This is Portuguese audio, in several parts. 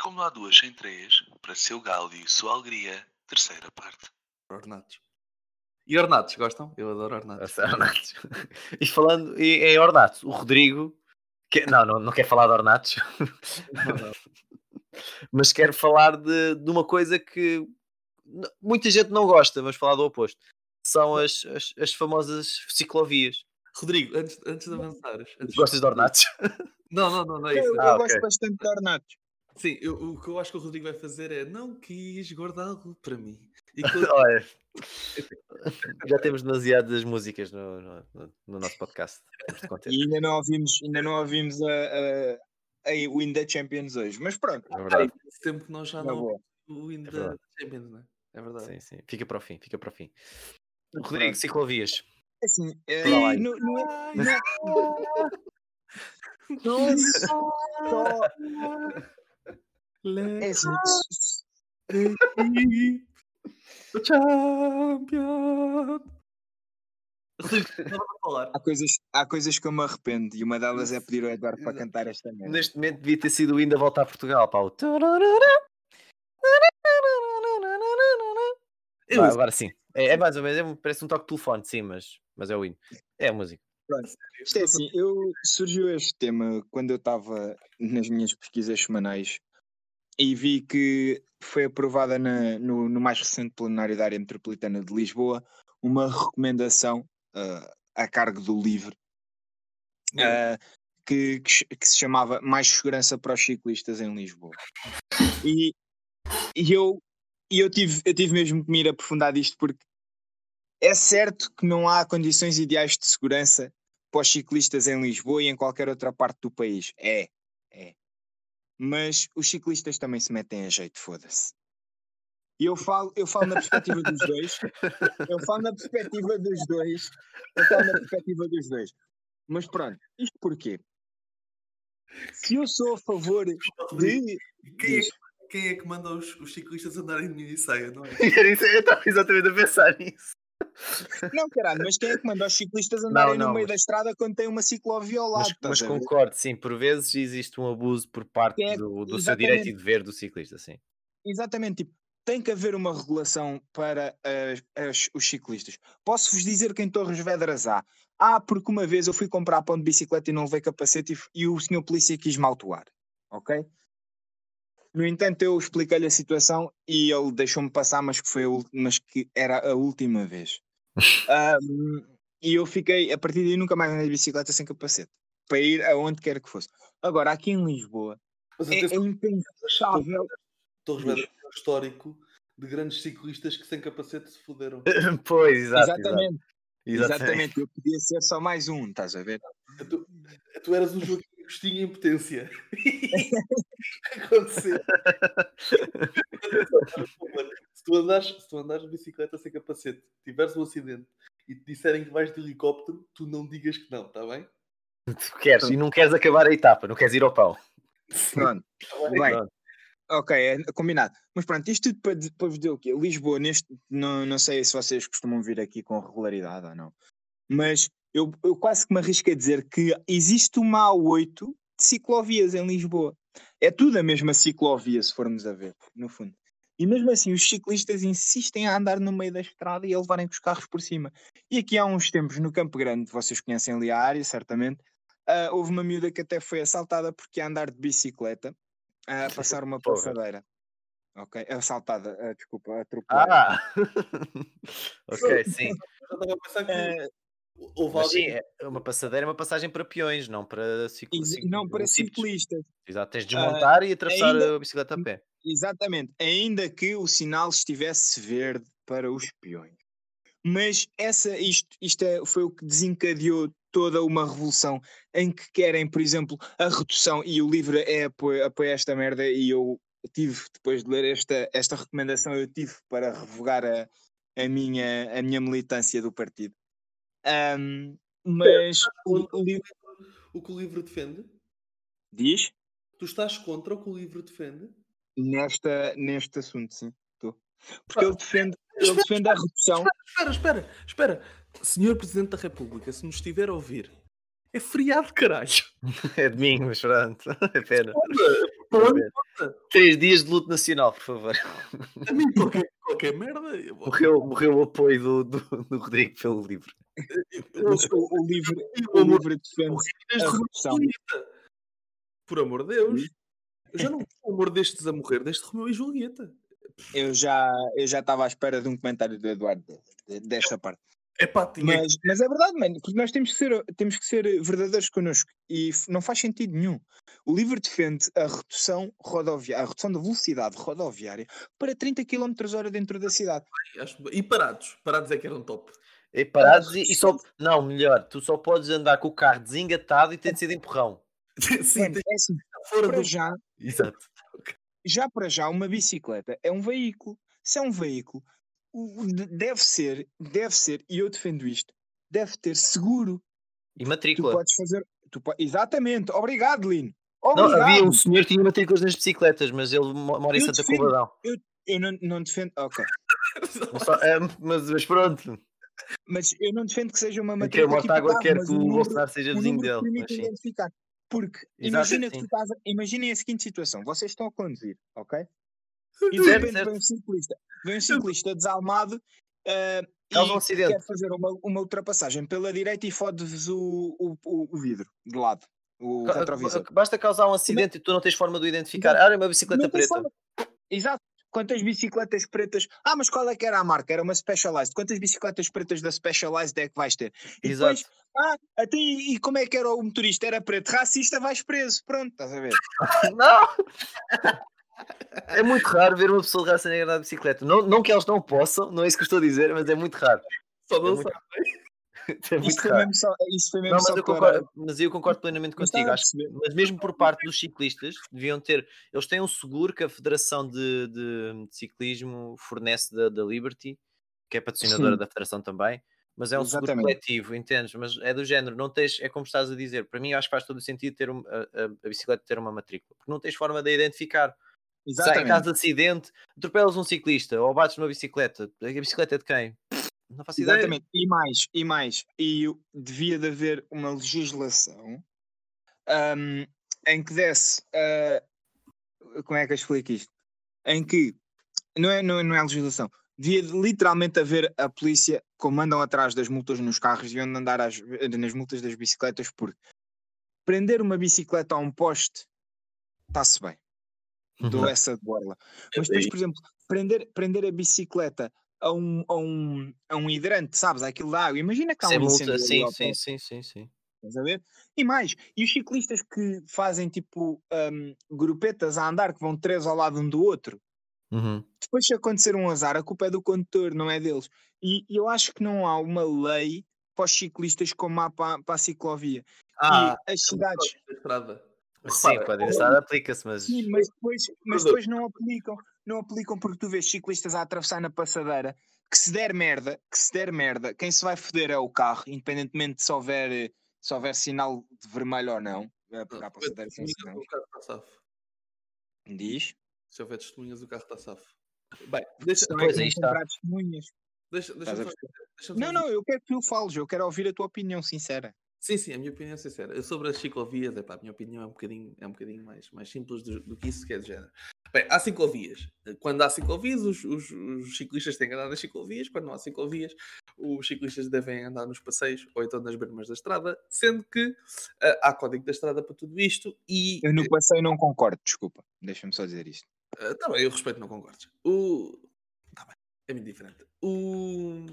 como não há duas sem três, para seu galo e sua alegria, terceira parte. Ornatos. E ornatos, gostam? Eu adoro ornatos. Ornatos. e falando e, em ornatos, o Rodrigo. Que, não, não, não quer falar de ornatos. mas quer falar de, de uma coisa que muita gente não gosta, vamos falar do oposto. São as, as, as famosas ciclovias. Rodrigo, antes, antes de avançares. Antes Gostas de ornatos? Não, não, não, não é isso. Eu, eu Ah, gosto ok. bastante de ornatos. Sim, eu- o que eu acho que o Rodrigo vai fazer é não quis guardá-lo para mim. E que- Olha, já temos demasiadas músicas no, no, no- no nosso podcast. E ainda não ouvimos, ainda não ouvimos a, a, a Win da Champions hoje. Mas pronto, É verdade. tempo que nós já não boa. o hino É. Champions, não é? É verdade. Sim, sim. Fica para o fim, fica para o fim. Mas Rodrigo, ciclovias. Assim, eh, Fala lá aí. no, no, no, não é assim, O champion. Rodrigo, estava a falar. há, coisas, há coisas que eu me arrependo e uma delas é pedir ao Eduardo para cantar esta merda. Neste momento devia ter sido o hino a voltar a Portugal, Paulo. Eu, Vai, agora sim. É, é mais ou menos, é um- parece um toque de telefone, sim, mas, mas é o hino. É a música. Isto é assim, eu, surgiu este tema quando eu estava nas minhas pesquisas semanais e vi que foi aprovada na- no, no mais recente plenário da área metropolitana de Lisboa uma recomendação ah, a cargo do LIVRE ah, que, que, que se chamava Mais Segurança para os Ciclistas em Lisboa. E, e eu, e eu, tive, eu tive mesmo que me ir aprofundar disto porque é certo que não há condições ideais de segurança para os ciclistas em Lisboa e em qualquer outra parte do país. É. Mas os ciclistas também se metem a jeito, foda-se. E eu falo, eu falo na perspectiva dos dois. Eu falo na perspectiva dos dois. Eu falo na perspectiva dos dois. Mas pronto, isto porquê? Se eu sou a favor de. Quem, é, quem é que manda os, os ciclistas andarem de mini saia, não é? Eu estava exatamente a pensar nisso. Não, caralho, mas quem é que manda os ciclistas andarem não, no meio mas- da estrada quando tem uma ciclovia ao lado? Mas, mas concordo, sim, por vezes existe um abuso por parte é- do, do seu direito e dever do ciclista, sim. Exatamente, tipo, tem que haver uma regulação para as- as- os ciclistas. Posso-vos dizer que em Torres Vedras há. Ah, porque uma vez eu fui comprar pão de bicicleta e não levei capacete e, e o senhor polícia quis-me autuar. Ok? No entanto, eu expliquei-lhe a situação e ele deixou-me passar, mas que, foi mas que era a última vez. Ahm, e eu fiquei, a partir daí, nunca mais andei de bicicleta sem capacete. Para ir aonde quer que fosse. Agora, aqui em Lisboa, Mas é, é impensável. Torres Vedras um histórico de grandes ciclistas que sem capacete se fuderam. pois, exato. exato. Exatamente. Exatamente. Exatamente, eu podia ser só mais um, estás a ver? Tu, tu eras um Joaquim Agostinho em potência. Aconteceu. se, tu andares, se tu andares de bicicleta sem capacete, tiveres um acidente e te disserem que vais de helicóptero, tu não digas que não, está bem? Tu queres e não queres acabar a etapa, não queres ir ao pão. Pronto, Tá bem? bem, Pronto. ok, é combinado. Mas pronto, isto tudo para, para vos dizer o quê? Lisboa, neste, não, não sei se vocês costumam vir aqui com regularidade ou não, mas eu, eu quase que me arrisco a dizer que existe uma A8 de ciclovias em Lisboa. É tudo a mesma ciclovia, se formos a ver, no fundo. E mesmo assim, os ciclistas insistem a andar no meio da estrada e a levarem com os carros por cima. E aqui há uns tempos, no Campo Grande, vocês conhecem ali a área, certamente, ah, houve uma miúda que até foi assaltada porque ia andar de bicicleta a passar uma passadeira. Ok, assaltada, ah, desculpa, atropelada. Ah! ok, sim. Eu estava a pensar que Ah, houve Mas sim, alguém. é uma passadeira é uma passagem para peões, não para ciclistas. não para ciclistas. Exato, tens de desmontar e atravessar ainda- a bicicleta a pé. Exatamente, ainda que o sinal estivesse verde para os peões. Mas essa, isto, isto é- foi o que desencadeou toda uma revolução em que querem, por exemplo, a redução, e o livro é apoia, apoia esta merda, e eu tive, depois de ler esta, esta recomendação, eu tive para revogar a, a, minha, a minha militância do partido. Ahm, mas o, o livro O que o livro defende? diz Tu estás contra o que o livro defende? nesta, neste assunto, sim. Estou. Porque ele defende, ele defende a redução. Espera, espera, espera. Senhor Presidente da República, se nos estiver a ouvir, é feriado, caralho. É domingo, mas pronto. É pena. Conta. Três dias de luto nacional, por favor. A mim, qualquer, qualquer merda. eu- Morreu, morreu o apoio do, do, do Rodrigo pelo livro. O, o livro, o livro defende. Por amor de Deus. Eu já não vi o amor destes a morrer, desde Romeu e Julieta. Eu já eu já estava à espera de um comentário do Eduardo de- de- dessa parte. É pá, tinha Mas, mas é verdade, mano, porque nós temos que ser, temos que ser verdadeiros connosco e não faz sentido nenhum. O livro defende a redução rodoviária, a redução da velocidade rodoviária para 30 km hora dentro da cidade. E parados. Parados é que eram top. E parados e, e só. Não, melhor, tu só podes andar com o carro desengatado e tem de ser de empurrão. Sim, Mano, tem é assim, fora para do. já, Exato. já para já, uma bicicleta é um veículo. Se é um veículo, deve ser, deve ser, e eu defendo isto, deve ter seguro. E Tu matrícula. podes fazer. Tu Exatamente, obrigado, Lino. Não, Obrigado. havia um senhor que tinha matrículas nas bicicletas, mas ele mo- mora em Eu Santa defendo. Combadão. Eu não, não defendo. Ok. Não só- é, mas, mas pronto. Mas eu não defendo que seja uma matrícula tipo Mortágua quer que o Bolsonaro seja vizinho dele. Mas sim. identificar. Porque Exato, imagina que tu estás a- imaginem a seguinte situação: vocês estão a conduzir, ok? E de repente vem um ciclista, vem um ciclista desalmado um e acidente. quer fazer uma, uma ultrapassagem pela direita e fode-vos o, o, o, o vidro de lado, o retrovisor. Basta causar um acidente e tu não tens forma de o identificar. Ah, é uma bicicleta Não preta. forma. Exato. Quantas bicicletas pretas? Ah, mas qual é que era a marca? Era uma Specialized. Quantas bicicletas pretas da Specialized é que vais ter? E Exato. depois, ah, até e, e como é que era o motorista? Era preto. Racista, vais preso. Pronto, estás a ver? Não! É muito raro ver uma pessoa de raça negra na bicicleta. Não, não que elas não possam, não é isso que eu estou a dizer, mas é muito raro. Só É não muito, sabe. é Isso foi mesmo só, isso foi mesmo Não, mas eu, para- concordo, mas eu concordo plenamente contigo. Acho, mas mesmo por parte dos ciclistas, deviam ter. Eles têm um seguro que a Federação de, de- de Ciclismo fornece da, da Liberty, que é patrocinadora Sim. da Federação também. Mas é um seguro Exatamente. coletivo, entendes? Mas é do género, não tens, é como estás a dizer. Para mim, eu acho que faz todo o sentido ter um- a, a- a bicicleta ter uma matrícula, porque não tens forma de a identificar. Se há em Exatamente. caso de acidente, atropelas um ciclista ou bates numa bicicleta, a bicicleta é de quem? Não faço ideia. Exatamente. E mais, e mais. E devia de haver uma legislação ahm, em que desse. ah, como é que eu explico isto? Em que não é, não é, não é legislação. Devia de literalmente haver a polícia como andam atrás das multas nos carros e onde andar às- nas multas das bicicletas, porque prender uma bicicleta a um poste está-se bem. Dou Uhum. essa de borla. Mas depois, por exemplo, prender, prender a bicicleta a um, a um, a um hidrante, sabes? Aquilo da água. Imagina que há um incêndio sim, sim, sim, sim, sim. estás a ver? E mais, e os ciclistas que fazem tipo hum, grupetas a andar, que vão três ao lado um do outro, Uhum. depois se acontecer um azar, a culpa é do condutor, não é deles. E eu acho que não há uma lei para os ciclistas como há para, para a ciclovia. Ah, e as cidades. Sim, Repara, pode estar, aplica-se, mas. Sim, mas depois, mas depois não aplicam. Não aplicam porque tu vês ciclistas a atravessar na passadeira que se der merda, que se der merda, quem se vai foder é o carro, independentemente de se houver, eh, se houver sinal de vermelho ou não. É porque há passadeira sem Testemunhas, sinais. O carro está safo. Diz. Se houver testemunhas, o carro está safo. Bem, deixa, Não Pois, é aí está. testemunhas. deixa, deixa, deixa Não, não, eu quero que tu fales, eu quero ouvir a tua opinião sincera. Sim, sim, a minha opinião é sincera. Eu sobre as ciclovias, epá, a minha opinião é um bocadinho, é um bocadinho mais, mais simples do, do que isso que é de género. Bem, há ciclovias. Quando há ciclovias, os, os- os ciclistas têm que andar nas ciclovias. Quando não há ciclovias, os ciclistas devem andar nos passeios ou então nas bermas da estrada, sendo que ah, há código da estrada para tudo isto e Eu no passeio não concordo, desculpa. Deixa-me só dizer isto. Está bem, eu respeito, não concordes. O... Tá bem, é muito diferente. O...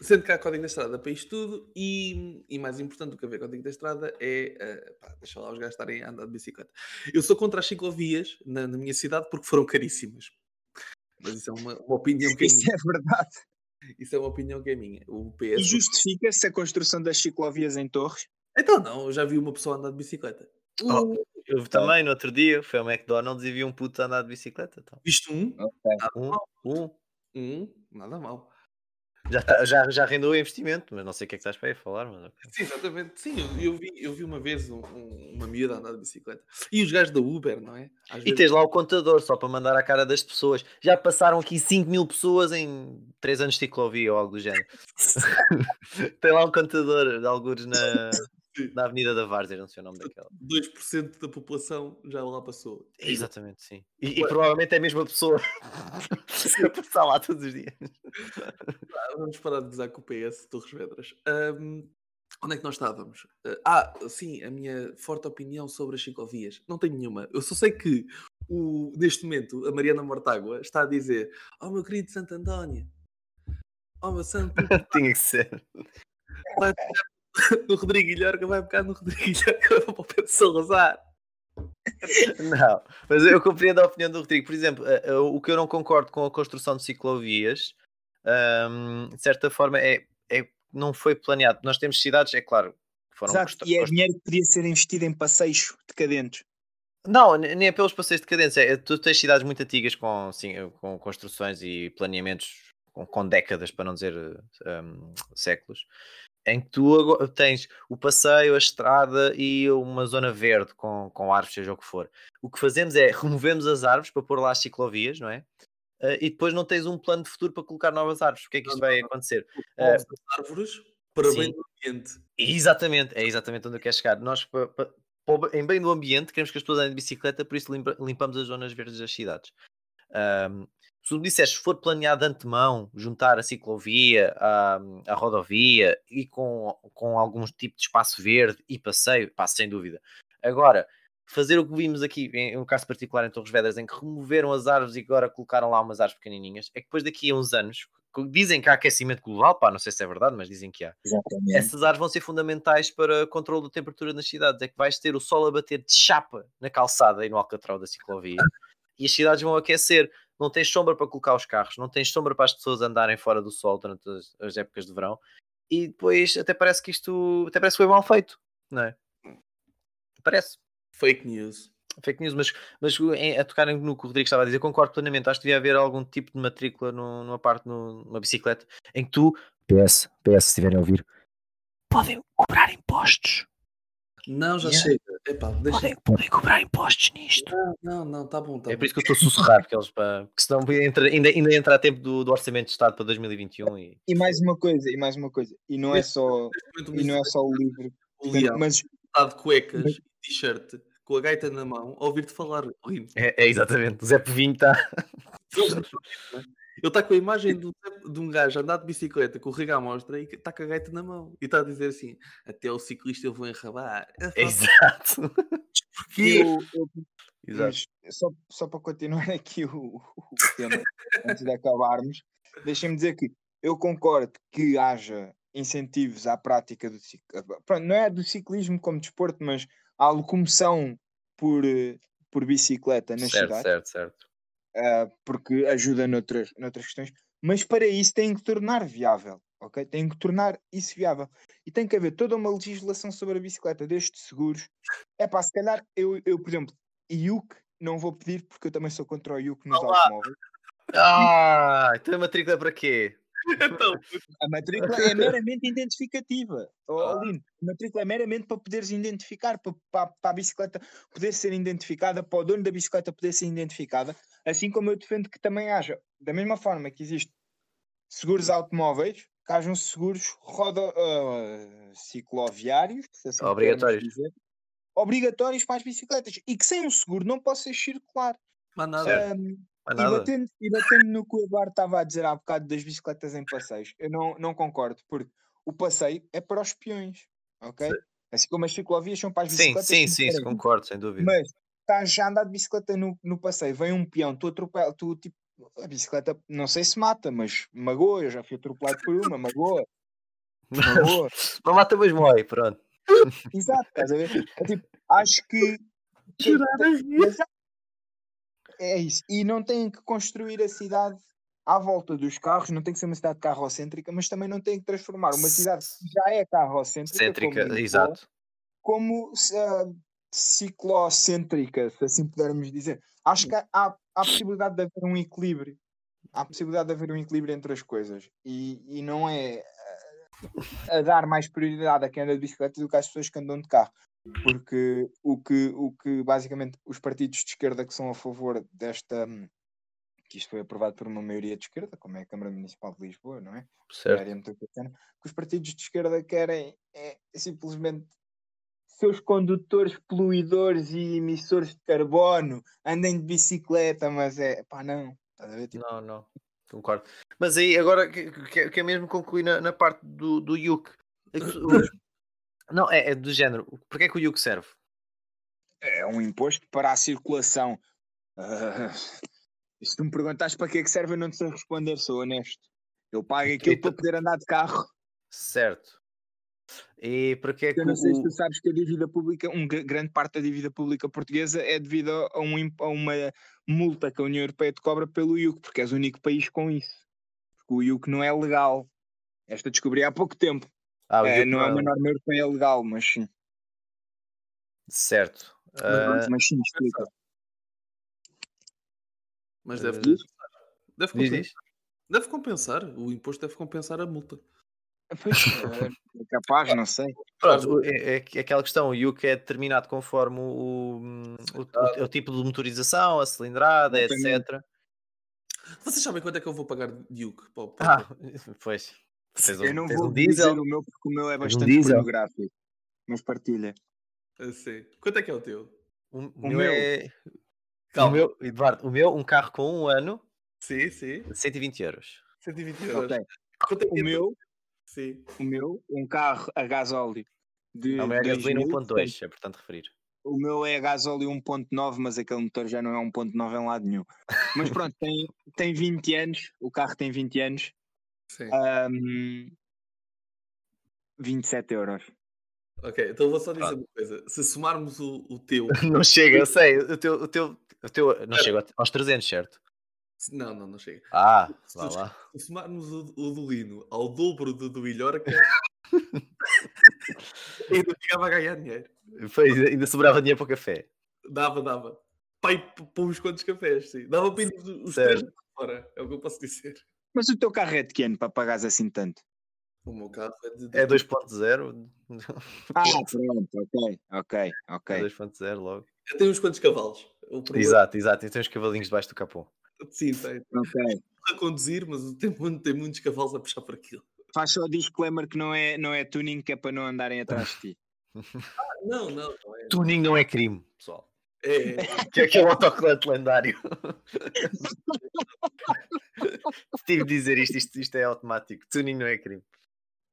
Sendo que há código da estrada para isto tudo e, e mais importante do que haver código da estrada é, eh, pá, deixa lá os gajos estarem a andar de bicicleta. Eu sou contra as ciclovias na, na minha cidade porque foram caríssimas. Mas isso é uma, uma opinião que é Isso é verdade. Isso é uma opinião que é minha. O E PS... justifica-se a construção das ciclovias em Torres? Então não, eu já vi uma pessoa andar de bicicleta. Oh, eu vi também no outro dia, foi ao McDonald's e vi um puto andar de bicicleta. Então. Visto um, Um, um. um, nada mal. Já, tá- já, já rendeu o investimento, mas não sei o que é que estás para aí falar. Mas... Sim, exatamente. Sim, eu, eu vi, eu vi uma vez um- um- uma miúda andar de bicicleta. E os gajos da Uber, não é? Às E vezes- tens lá o contador só para mandar a cara das pessoas. Já passaram aqui 5 mil pessoas em 3 anos de ciclovia ou algo do género. Tem lá um contador de alguns na, da Avenida da Várzea, não sei o nome daquela. 2% da população já lá passou. Exatamente, sim. E, e provavelmente é a mesma pessoa a passar lá todos os dias. Vamos parar de gozar com o PS Torres Vedras. Ahm, onde é que nós estávamos? Ah, sim, a minha forte opinião sobre as ciclovias. Não tenho nenhuma. Eu só sei que o, neste momento a Mariana Mortágua está a dizer: Oh meu querido Santo António, oh meu Santo, Tinha que ser. vai no Rodrigo Ilharga, vai pegar no Rodrigo Ilharga para o Pedro Salazar. Não, mas eu compreendo a opinião do Rodrigo. Por exemplo, eh, eh, o que eu não concordo com a construção de ciclovias, ahm, de certa forma, é, é não foi planeado. Nós temos cidades, é claro, que foram Exato, e é dinheiro que podia ser investido em passeios decadentes. Não, ne- nem é pelos passeios de cadência. É, tu tens cidades muito antigas com, sim, com construções e planeamentos com, com décadas, para não dizer um, séculos, em que tu tens o passeio, a estrada e uma zona verde com, com árvores, seja o que for. O que fazemos é removemos as árvores para pôr lá as ciclovias, não é? Eh, e depois não tens um plano de futuro para colocar novas árvores. O que é que isto vai acontecer? Das árvores para bem sim. do ambiente. Exatamente, é exatamente onde eu quero chegar. Nós, pa- pa- pa- o- em bem do ambiente, queremos que as pessoas andem de bicicleta, por isso limpa- limpamos as zonas verdes das cidades. Ahm, se tu me disseste, se for planeado de antemão, juntar a ciclovia, a, a rodovia e com, com algum tipo de espaço verde e passeio, pá, sem dúvida. Agora, fazer o que vimos aqui, em um caso particular em Torres Vedras, em que removeram as árvores e agora colocaram lá umas árvores pequenininhas, é que depois daqui a uns anos, dizem que há aquecimento global, pá, não sei se é verdade, mas dizem que há Exatamente. essas árvores vão ser fundamentais para controle da temperatura nas cidades. É que vais ter o sol a bater de chapa na calçada e no alcatrão da ciclovia e as cidades vão aquecer. Não tens sombra para colocar os carros, não tens sombra para as pessoas andarem fora do sol durante as, as épocas de verão. E depois até parece que isto até parece que foi mal feito, não é? Parece. Fake news. Fake news, mas, mas em- a tocar no que o Rodrigo estava a dizer, concordo plenamente. Acho que devia haver algum tipo de matrícula no- numa parte no- numa bicicleta em que tu, PS, PS, se estiverem a ouvir, podem cobrar impostos. Não, já Yeah. chega. Epá, deixa... Podem, podem cobrar impostos nisto. Não, não, não, tá bom, tá É bom. por isso que eu estou a sussurrar, porque eles para. Porque senão entra, ainda, ainda entra a tempo do, do Orçamento de Estado para 2021 e. E mais uma coisa, e mais uma coisa, e não é só, momento, e não é só o livro, mas está de cuecas e t-shirt com a gaita na mão a ouvir-te falar. rindo. É, é exatamente. O Zé Povinho está. Ele está com a imagem de um, de um gajo a andar de bicicleta com o riga à mostra e está com a gaita na mão. E está a dizer assim: até o ciclista eu vou enrabar. Exato. porquê? eu, eu- Exato. mas só, só para continuar aqui o, o tema, antes de acabarmos, deixem-me dizer que eu concordo que haja incentivos à prática do ciclismo. Não é do ciclismo como desporto, mas à locomoção por, eh, por bicicleta nas Certo, cidades. certo, certo. ah, porque ajuda noutras, noutras questões, mas para isso tem que tornar viável, ok? Tem que tornar isso viável. E tem que haver toda uma legislação sobre a bicicleta, desde seguros. É pá, se calhar eu, eu, por exemplo, IUC não vou pedir porque eu também sou contra o IUC nos Olá. automóveis. Ah, então a matrícula é para quê? Então, A matrícula é meramente identificativa. Oh. Aline, a matrícula é meramente para poderes identificar, para, para, para a bicicleta poder ser identificada, para o dono da bicicleta poder ser identificada, assim como eu defendo que também haja, da mesma forma que existe seguros automóveis, que hajam seguros rodo, ah, cicloviários, se assim Obrigatórios. dizer, obrigatórios para as bicicletas, e que sem um seguro não possa circular. mas nada. Certo. E batendo, e batendo no que o Eduardo estava a dizer há bocado das bicicletas em passeios, eu não, não concordo, porque o passeio é para os peões, ok? Assim como as ciclovias são para as Sim, bicicletas. sim, sim, querem. concordo, sem dúvida. Mas estás já a andar de bicicleta no, no passeio, vem um peão, tu atropela, tu tipo, a bicicleta não sei se mata, mas magoa, eu já fui atropelado por uma, magoa, magoa. Não mata, mas morre, pronto. Exato, estás a ver? É tipo, acho que. Chorar a rir. É isso. E não têm que construir a cidade à volta dos carros, não tem que ser uma cidade carrocêntrica, mas também não tem que transformar uma cidade que já é carrocêntrica, como Cêntrica, Lisboa, exato. como ah, ciclocêntrica, se assim pudermos dizer. Acho que há, há a possibilidade de haver um equilíbrio. Há a possibilidade de haver um equilíbrio entre as coisas. E, e não é ah, a dar mais prioridade a quem anda de bicicleta do que às pessoas que andam de carro. Porque o que, o que basicamente os partidos de esquerda que são a favor desta. hum, que isto foi aprovado por uma maioria de esquerda, como é a Câmara Municipal de Lisboa, não é? Certo. área metropolitana, que os partidos de esquerda querem é simplesmente seus condutores poluidores e emissores de carbono, andem de bicicleta, mas é pá, não. Estás a ver? Tipo, Não, não, concordo. Mas aí agora que, que, que é mesmo concluir na, na parte do, do. É o- Não, é, é do género. Porquê é que o Yuk serve? é um imposto para a circulação. E se tu me perguntares para que é que serve, eu não te sei responder, sou honesto. Eu pago aquilo para poder andar de carro. Certo. E porquê é que Eu não sei se o- tu sabes que a dívida pública, um, gra- grande parte da dívida pública portuguesa é devido a, um, a uma multa que a União Europeia te cobra pelo IUC, porque és o único país com isso. Porque o IUC não é legal. Esta descobri há pouco tempo. Ah, É, não é uma norma europeia legal, mas sim. Certo. Mas Ah, mas sim, explica. Mas deve Eh, compensar. Deve diz, compensar. diz. Deve compensar. O imposto deve compensar a multa. Pois, é, é capaz, não sei. Pronto, é, é aquela questão, o Yuk é determinado conforme o, o, o- o tipo de motorização, a cilindrada, etc. Vocês sabem quanto é que eu vou pagar de Duke? Pá, pá, Ah, pois. Tens um, Eu não tens vou um dizer o meu porque o meu é um bastante diesel. pornográfico. Mas partilha. Eu sei. Quanto é que é o teu? O, o O meu meu. é. O Calma. meu, Eduardo, o meu, um carro com um ano, Sim, sim. 120 euros. 120 euros. Ok. Quanto é que O é meu, Sim. o meu, um carro a gasóleo de Não, o meu é gasolina 2000, 1.2, é portanto referir. O meu é a gasóleo 1.9, mas aquele motor já não é 1.9 em lado nenhum. Mas pronto, tem, tem 20 anos, o carro tem 20 anos, Sim. ahm, 27 euros. Ok, então vou só dizer Pronto. uma coisa. Se somarmos o, o teu. Não chega, eu sei. O teu, o teu, o teu não chega aos 300, certo? Não, não, não chega. Ah, Se, vá lá. se somarmos o, o do Lino ao dobro do do Ilhorca, ainda ficava a ganhar dinheiro. Foi, ainda sobrava dinheiro para o café. Dava, dava. Pai, para uns quantos cafés, sim. Dava para irmos os Certo. três fora, é o que eu posso dizer. Mas o teu carro é de que ano para pagares assim tanto? O meu carro é de. É 2.0. Ah, pronto, ok, ok, ok. É 2.0 logo. Tem uns quantos cavalos. O Exato, exato. E tem uns cavalinhos debaixo do capô. Sim, tem. ok. A conduzir, mas tem, muito- tem muitos cavalos a puxar por aquilo. Faz só disclaimer que não é, não é tuning, que é para não andarem atrás de ti. Não, não, não é. Tuning não é crime, pessoal. É, Que é, que é o autocolante lendário. Tive de dizer isto, isto, isto é automático. Tuning não é crime.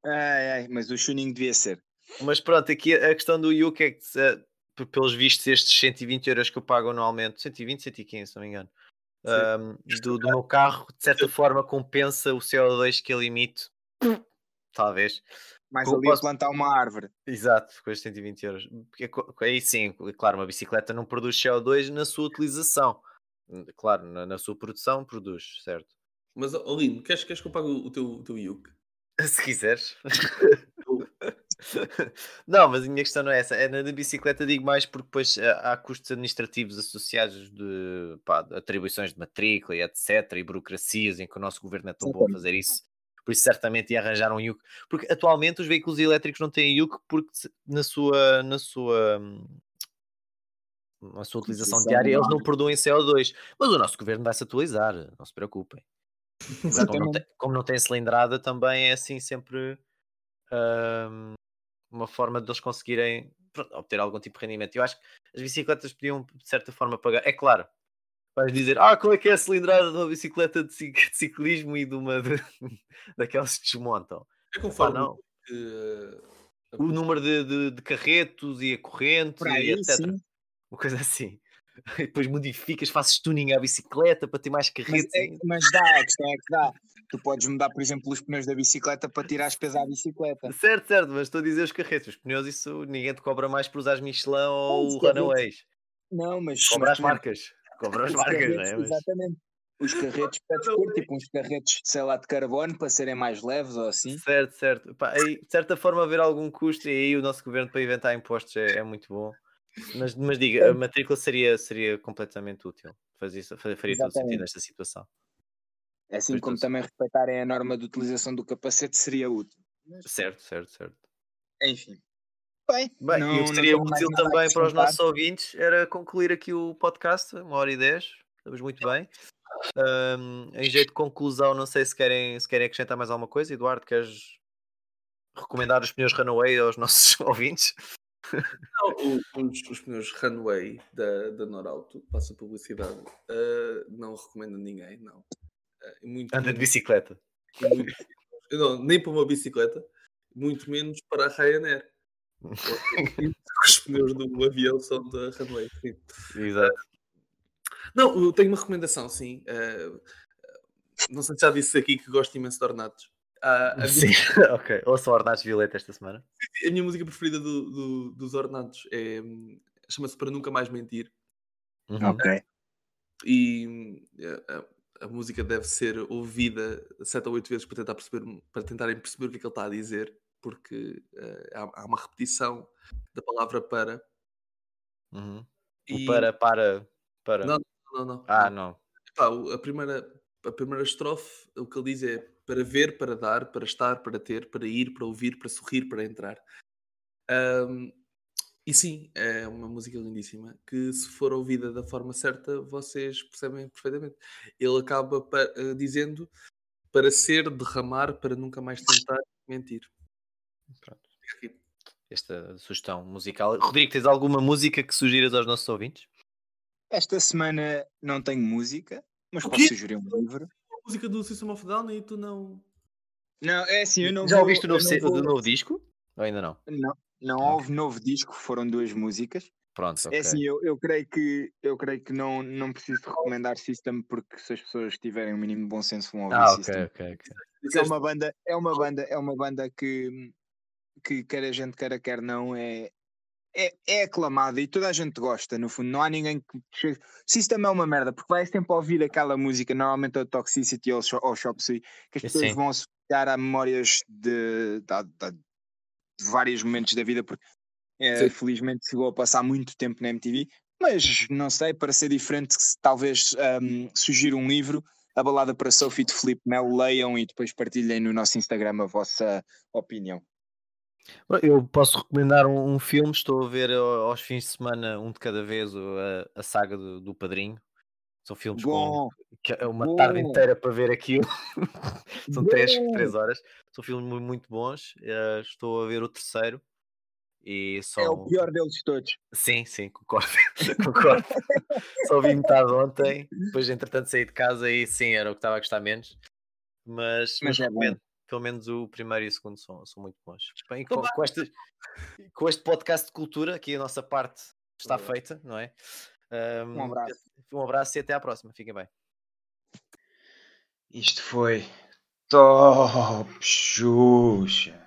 Ai, ai, mas o tuning devia ser. Mas pronto, aqui a questão do Yuk é que, p- pelos vistos, estes 120 euros que eu pago anualmente, 120, 115, se não me engano, Sim. ahm, do, do meu carro, de certa forma compensa o CO2 que ele emite. Talvez. Mais Como ali posso- plantar uma árvore. Exato, com estes 120 euros. Porque aí sim, claro, uma bicicleta não produz CO2 na sua utilização. Claro, na, na sua produção produz, certo? mas, ó, Lino, queres, queres que eu pague o teu, o teu Yuk? Se quiseres. não, mas a minha questão não é essa. É na da bicicleta, digo mais porque depois há há custos administrativos associados de pá, atribuições de matrícula e etc. E burocracias em que o nosso governo é tão bom a fazer isso. Por isso, certamente ia arranjar um IUC. Porque atualmente os veículos elétricos não têm IUC porque na sua, na sua, hum, na sua utilização Utilização diária eles não produzem CO2. Mas o nosso governo vai se atualizar, não se preocupem. Como não, Exatamente. tem, como não tem cilindrada, também é assim sempre hum, uma forma de eles conseguirem pronto, obter algum tipo de rendimento. Eu acho que as bicicletas podiam, de certa forma, pagar. É claro, vais dizer, ah, qual é que é a cilindrada de uma bicicleta de, cic- de ciclismo e de uma de- daquelas que desmontam? É conforme não. que, eh, O número de, de, de carretos e a corrente, Por e aí, etc. sim. Uma coisa assim. E depois modificas, fazes tuning à bicicleta para ter mais Mas, carretos. é, mas dá, a questão é que dá. Tu podes mudar, por exemplo, os pneus da bicicleta para tirar as pesos à bicicleta. Certo, certo, mas estou a dizer os carretos, os pneus, isso ninguém te cobra mais por usares Michelin ou o Runaways. Não, mas. Cobra mas, as marcas. Cobra as marcas, não é? Mas- Exatamente. Os carretos pedes por, tipo uns carretos, sei lá, de carbono para serem mais leves ou assim. Certo, certo. Pá, aí, de certa forma, haver algum custo e aí o nosso governo para inventar impostos é, é muito bom. Mas, mas diga, a matrícula seria, seria completamente útil. Faz isso, fa- faria todo sentido nesta situação. Assim Pois como também respeitarem a norma de utilização do capacete seria útil. Certo, certo, certo. Enfim. Bem, Bem, não- e o que seria útil também para os nossos ouvintes era concluir aqui o podcast, uma hora e dez. Estamos muito bem. Ahm, em jeito de conclusão, não sei se querem, se querem acrescentar mais alguma coisa. Eduardo, queres recomendar os pneus Runaway aos nossos ouvintes? Não, os, os pneus Runway da, da Norauto, passa publicidade, uh, não recomendo a ninguém, não. Uh, muito Anda de bicicleta. muito- não, nem para uma bicicleta, muito menos para a Ryanair. Os pneus do avião são da Runway. sim. Exato. Não, eu tenho uma recomendação, sim. Uh, não sei se já disse aqui que gosto imenso de ornatos. Ah, a, minha, Sim, ok. Ouça o Ornatos Violeta esta semana. a minha música preferida do- do- dos ornatos é, hum, chama-se Para Nunca Mais Mentir. Uhum. Ok. e hum, a, a- música deve ser ouvida sete ou oito vezes para tentar perceber para tentarem perceber o que é que ele está a dizer porque eh, há, há uma repetição da palavra para Uhum. e O para, para, para. Não, não, não, Ah, não. não. Epá, o- a primeira a primeira estrofe o que ele diz é para ver para dar para estar para ter para ir para ouvir para sorrir para entrar Ahm, e sim é uma música lindíssima que se for ouvida da forma certa vocês percebem perfeitamente ele acaba pa- eh, dizendo para ser derramar para nunca mais tentar mentir Pronto. Esta sugestão musical. Rodrigo, tens alguma música que sugiras aos nossos ouvintes? Esta semana não tenho música, mas posso sugerir um livro. a música do System of a Down e tu não Não, é assim, eu não Já vou- ouviste o novo, vou- do novo disco? Ou ainda não? Não, não Ok. houve novo disco, foram duas músicas. Pronto, ok. É assim, eu, eu creio que eu creio que não, não preciso recomendar System porque se as pessoas tiverem o mínimo de bom senso vão ouvir ah, ok, System. ok, ok. É uma banda, é uma banda, é uma banda que, que quer a gente queira, quer não, é, é, é aclamada e toda a gente gosta, no fundo. Não há ninguém que chegue. System é uma merda, porque vai sempre ouvir aquela música, normalmente é o Toxicity ou o ou Shop Suey, que as pessoas Sim. vão associar a memórias de, de, de- de vários momentos da vida, porque Sim. felizmente chegou a passar muito tempo na MTV. Mas não sei, para ser diferente, se talvez um, sugira um livro a balada para Sophie de Felipe Melo, leiam e depois partilhem no nosso Instagram a vossa opinião. Eu posso recomendar um, um filme. Estou a ver ao- aos fins de semana, um de cada vez, a, a saga do, do Padrinho. São filmes com Bom, que é uma bom. tarde inteira para ver aquilo. São três, horas. São filmes mu- muito bons. Eh, estou a ver o terceiro. E são... é o pior deles todos. Sim, sim, concordo. concordo. Só vi metade ontem, depois entretanto saí de casa e sim, era o que estava a gostar menos. Mas, mas, Mas é bom. Pelo menos o primeiro e o segundo são, são muito bons. Bem, Então com, com este, com este podcast de cultura, aqui a nossa parte está feita, não é? Um abraço. Um abraço e até à próxima. Fiquem bem. Isto foi Top Xuxa.